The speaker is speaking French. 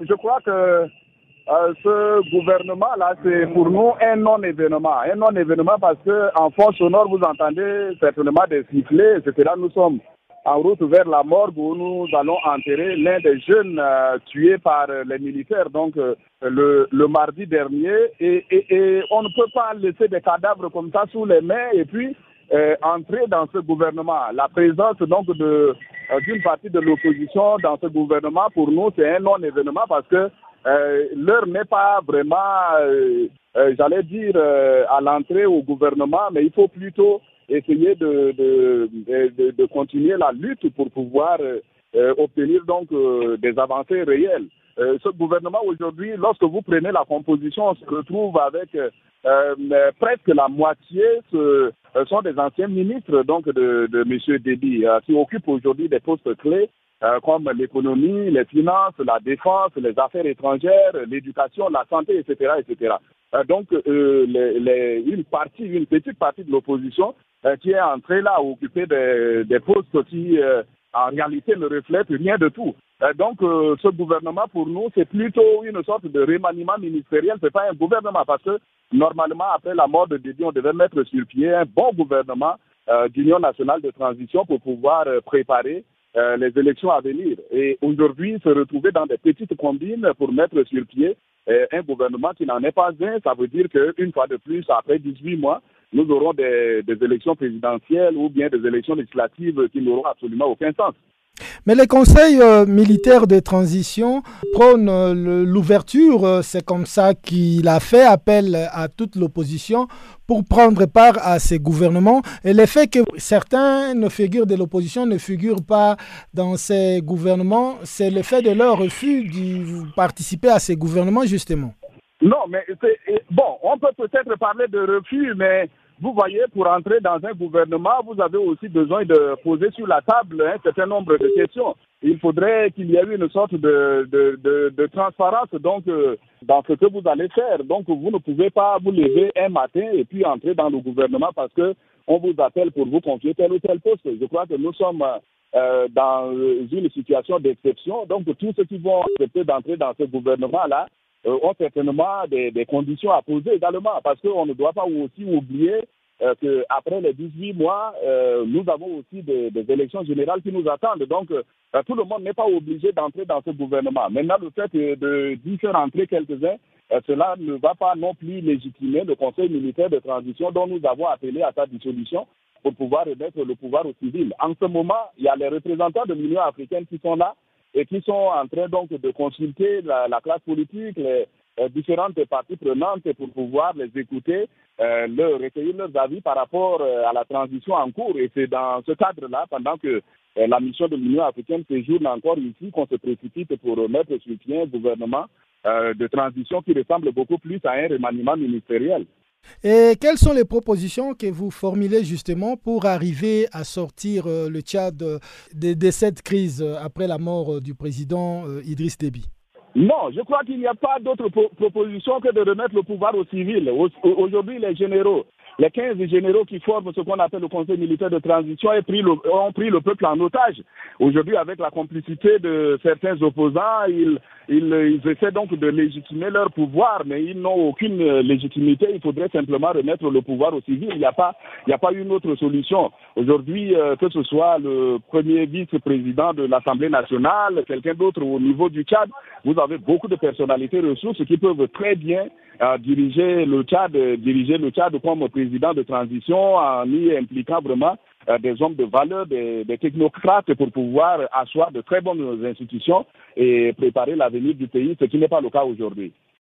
Je crois que euh, ce gouvernement-là, c'est pour nous un non-événement. Un non-événement parce que en fond sonore, vous entendez certainement des sifflets, etc. Nous sommes en route vers la morgue où nous allons enterrer l'un des jeunes euh, tués par les militaires, donc euh, le, mardi dernier. Et, et, on ne peut pas laisser des cadavres comme ça sous les mains et puis entrer dans ce gouvernement. La présence donc de d'une partie de l'opposition dans ce gouvernement, pour nous, c'est un non-événement parce que euh, l'heure n'est pas vraiment, euh, euh, j'allais dire, à l'entrée au gouvernement, mais il faut plutôt essayer de, de, de, de continuer la lutte pour pouvoir obtenir donc des avancées réelles. ce gouvernement aujourd'hui, lorsque vous prenez la composition, on se retrouve avec presque la moitié ce, sont des anciens ministres donc de, de M. Déby qui occupent aujourd'hui des postes clés euh, comme l'économie, les finances, la défense, les affaires étrangères, l'éducation, la santé, etc., etc. Euh, donc, euh, les, les, une partie, une petite partie de l'opposition qui est entrée là à occuper des, des postes qui, en réalité, ne reflètent rien de tout. donc, ce gouvernement, pour nous, c'est plutôt une sorte de remaniement ministériel. C'est pas un gouvernement parce que normalement, après la mort de Dédé, on devait mettre sur pied un bon gouvernement d'union nationale de transition pour pouvoir préparer euh, les élections à venir. Et aujourd'hui, se retrouver dans des petites combines pour mettre sur pied euh, un gouvernement qui n'en est pas un, ça veut dire qu'une fois de plus, après 18 mois, nous aurons des, élections présidentielles ou bien des élections législatives qui n'auront absolument aucun sens. Mais les conseils euh, militaires de transition prônent euh, l'ouverture. Euh, c'est comme ça qu'il a fait appel à toute l'opposition pour prendre part à ces gouvernements. Et le fait que certains figures de l'opposition ne figurent pas dans ces gouvernements, c'est le fait de leur refus de participer à ces gouvernements, justement. Non, mais bon, on peut peut-être parler de refus, mais vous voyez, pour entrer dans un gouvernement, vous avez aussi besoin de poser sur la table un certain nombre de questions. Il faudrait qu'il y ait une sorte de, de, de, de transparence donc euh, dans ce que vous allez faire. Donc vous ne pouvez pas vous lever un matin et puis entrer dans le gouvernement parce que on vous appelle pour vous confier tel ou tel poste. Je crois que nous sommes euh, dans une situation d'exception. Donc tous ceux qui vont accepter d'entrer dans ce gouvernement-là ont certainement des, des, conditions à poser également, parce qu'on ne doit pas aussi oublier euh, qu'après les 18 mois, euh, nous avons aussi des, des, élections générales qui nous attendent. Donc, euh, tout le monde n'est pas obligé d'entrer dans ce gouvernement. Maintenant, le fait de d'y faire entrer quelques-uns, euh, cela ne va pas non plus légitimer le Conseil militaire de transition dont nous avons appelé à sa dissolution pour pouvoir remettre le pouvoir aux civils. En ce moment, il y a les représentants de l'Union africaine qui sont là et qui sont en train donc de consulter la, la classe politique, les différentes parties prenantes pour pouvoir les écouter, euh, leur, recueillir leurs avis par rapport euh, à la transition en cours. Et c'est dans ce cadre-là, pendant que euh, la mission de l'Union africaine séjourne encore ici, qu'on se précipite pour mettre sur pied un gouvernement de transition qui ressemble beaucoup plus à un remaniement ministériel. Et quelles sont les propositions que vous formulez justement pour arriver à sortir euh, le Tchad de, de, cette crise euh, après la mort euh, du président Idriss Déby? Non, je crois qu'il n'y a pas d'autre pro proposition que de remettre le pouvoir aux civils. Aujourd'hui, les généraux, les 15 généraux qui forment ce qu'on appelle le Conseil militaire de transition pris le, ont pris le peuple en otage. Aujourd'hui, avec la complicité de certains opposants, ils, essaient donc de légitimer leur pouvoir, mais ils n'ont aucune légitimité. Il faudrait simplement remettre le pouvoir aux civils. Il n'y a pas, a pas une autre solution. Aujourd'hui, euh, que ce soit le premier vice-président de l'Assemblée nationale, quelqu'un d'autre au niveau du Tchad, vous avez beaucoup de personnalités ressources qui peuvent très bien euh, diriger le Tchad, diriger le Tchad comme président président de transition en y impliquant vraiment euh, des hommes de valeur, des, des, technocrates pour pouvoir asseoir de très bonnes institutions et préparer l'avenir du pays, ce qui n'est pas le cas aujourd'hui.